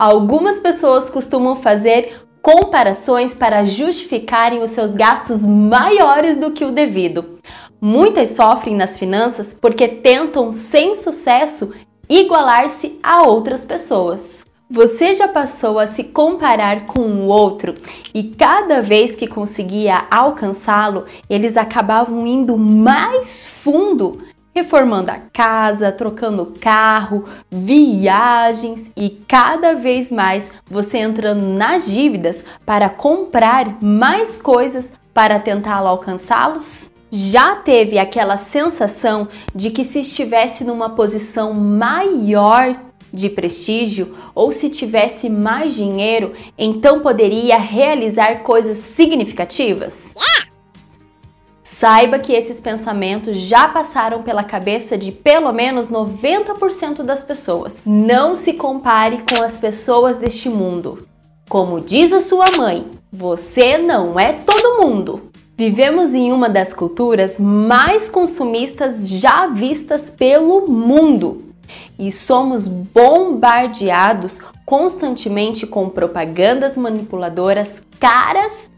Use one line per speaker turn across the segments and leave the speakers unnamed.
Algumas pessoas costumam fazer comparações para justificarem os seus gastos maiores do que o devido. Muitas sofrem nas finanças porque tentam, sem sucesso, igualar-se a outras pessoas. Você já passou a se comparar com o outro e cada vez que conseguia alcançá-lo, eles acabavam indo mais fundo, reformando a casa, trocando carro, viagens e cada vez mais você entrando nas dívidas para comprar mais coisas para tentá-lo alcançá-los? Já teve aquela sensação de que se estivesse numa posição maior de prestígio ou se tivesse mais dinheiro, então poderia realizar coisas significativas? Saiba que esses pensamentos já passaram pela cabeça de pelo menos 90% das pessoas. Não se compare com as pessoas deste mundo. Como diz a sua mãe, você não é todo mundo. Vivemos em uma das culturas mais consumistas já vistas pelo mundo e somos bombardeados constantemente com propagandas manipuladoras caras,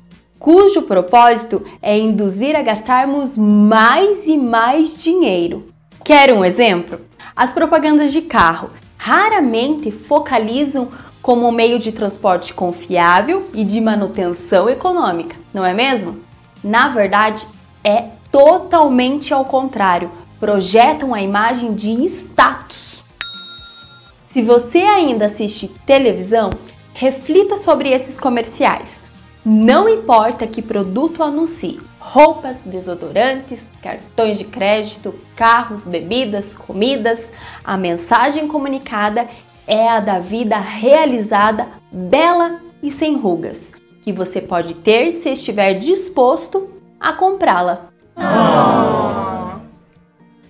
cujo propósito é induzir a gastarmos mais e mais dinheiro. Quer um exemplo? As propagandas de carro raramente focalizam como meio de transporte confiável e de manutenção econômica, não é mesmo? Na verdade, é totalmente ao contrário. Projetam a imagem de status. Se você ainda assiste televisão, reflita sobre esses comerciais. Não importa que produto anuncie: roupas, desodorantes, cartões de crédito, carros, bebidas, comidas, a mensagem comunicada é a da vida realizada, bela e sem rugas que você pode ter se estiver disposto a comprá-la.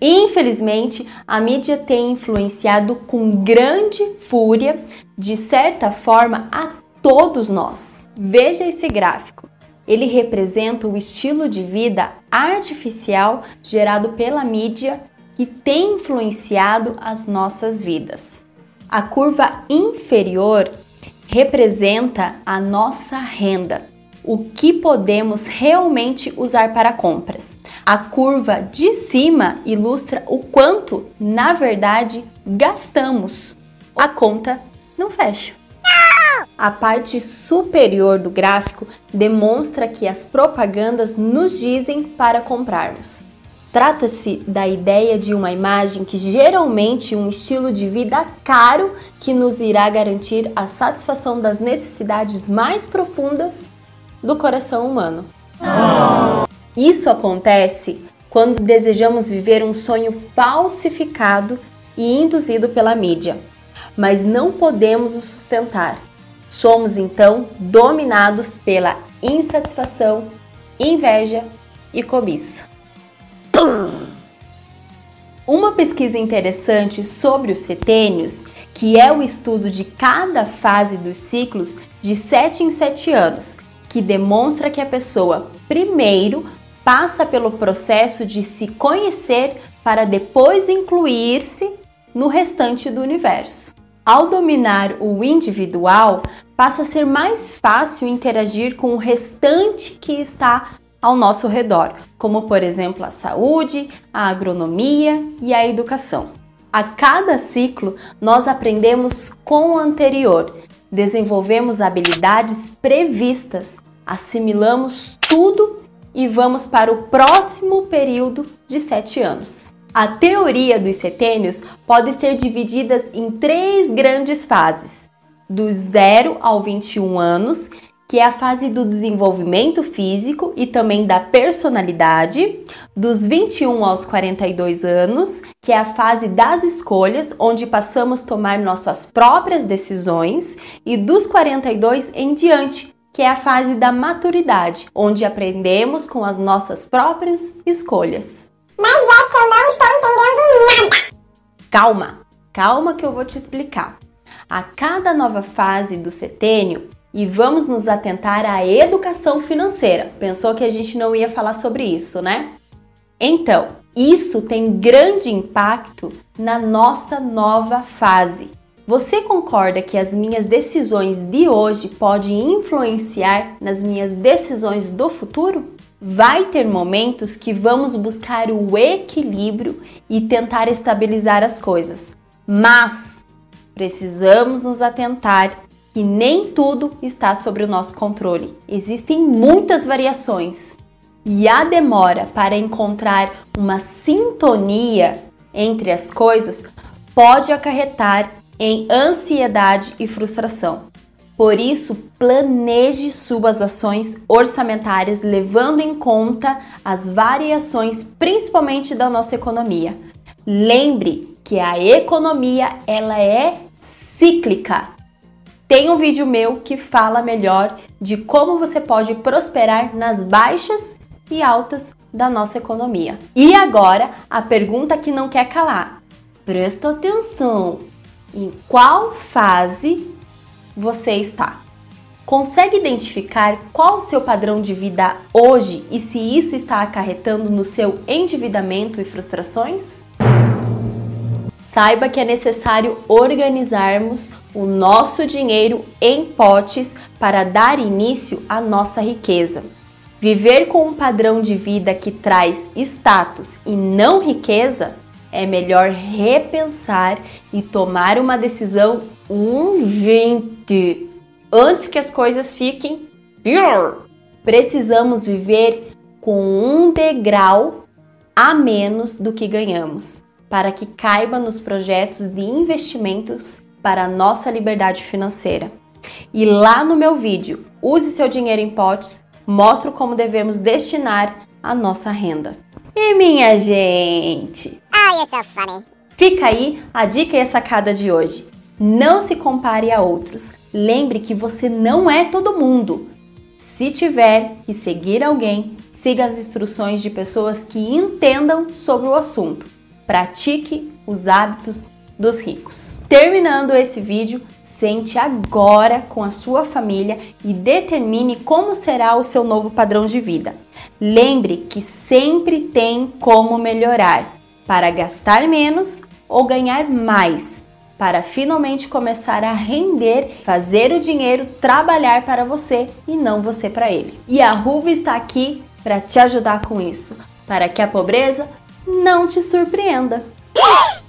Infelizmente, a mídia tem influenciado com grande fúria, de certa forma, a todos nós. Veja esse gráfico. Ele representa o estilo de vida artificial gerado pela mídia que tem influenciado as nossas vidas. A curva inferior representa a nossa renda, o que podemos realmente usar para compras. A curva de cima ilustra o quanto, na verdade, gastamos. A conta não fecha. A parte superior do gráfico demonstra que as propagandas nos dizem para comprarmos. Trata-se da ideia de uma imagem que geralmente um estilo de vida caro que nos irá garantir a satisfação das necessidades mais profundas do coração humano. Isso acontece quando desejamos viver um sonho falsificado e induzido pela mídia, mas não podemos o sustentar. Somos então dominados pela insatisfação, inveja e cobiça. Uma pesquisa interessante sobre os setênios, que é o estudo de cada fase dos ciclos de 7 em 7 anos, que demonstra que a pessoa primeiro passa pelo processo de se conhecer para depois incluir-se no restante do universo. Ao dominar o individual, passa a ser mais fácil interagir com o restante que está ao nosso redor, como por exemplo a saúde, a agronomia e a educação. A cada ciclo, nós aprendemos com o anterior, desenvolvemos habilidades previstas, assimilamos tudo e vamos para o próximo período de sete anos. A teoria dos setênios pode ser dividida em três grandes fases: dos 0 ao 21 anos, que é a fase do desenvolvimento físico e também da personalidade, dos 21 aos 42 anos, que é a fase das escolhas, onde passamos a tomar nossas próprias decisões, e dos 42 em diante, que é a fase da maturidade, onde aprendemos com as nossas próprias escolhas.
Mas é que eu não estou entendendo nada.
Calma, calma que eu vou te explicar. A cada nova fase do setênio, e vamos nos atentar à educação financeira. Pensou que a gente não ia falar sobre isso, né? Então, isso tem grande impacto na nossa nova fase. Você concorda que as minhas decisões de hoje podem influenciar nas minhas decisões do futuro? Vai ter momentos que vamos buscar o equilíbrio e tentar estabilizar as coisas, mas precisamos nos atentar que nem tudo está sob o nosso controle. Existem muitas variações e a demora para encontrar uma sintonia entre as coisas pode acarretar em ansiedade e frustração. Por isso, planeje suas ações orçamentárias levando em conta as variações, principalmente da nossa economia. Lembre que a economia ela é cíclica. Tem um vídeo meu que fala melhor de como você pode prosperar nas baixas e altas da nossa economia. E agora, a pergunta que não quer calar. Presta atenção. Em qual fase você está? Consegue identificar qual o seu padrão de vida hoje e se isso está acarretando no seu endividamento e frustrações? Saiba que é necessário organizarmos o nosso dinheiro em potes para dar início à nossa riqueza. Viver com um padrão de vida que traz status e não riqueza é melhor repensar e tomar uma decisão urgente antes que as coisas fiquem pior. Precisamos viver com um degrau a menos do que ganhamos, para que caiba nos projetos de investimentos para a nossa liberdade financeira. E lá no meu vídeo, Use seu dinheiro em potes, mostro como devemos destinar a nossa renda. E minha gente,
Oh, you're so funny.
Fica aí a dica e a sacada de hoje. Não se compare a outros. Lembre que você não é todo mundo. Se tiver que seguir alguém, siga as instruções de pessoas que entendam sobre o assunto. Pratique os hábitos dos ricos. Terminando esse vídeo, sente agora com a sua família e determine como será o seu novo padrão de vida. Lembre que sempre tem como melhorar para gastar menos ou ganhar mais, para finalmente começar a render, fazer o dinheiro trabalhar para você e não você para ele. E a Ruva está aqui para te ajudar com isso, para que a pobreza não te surpreenda.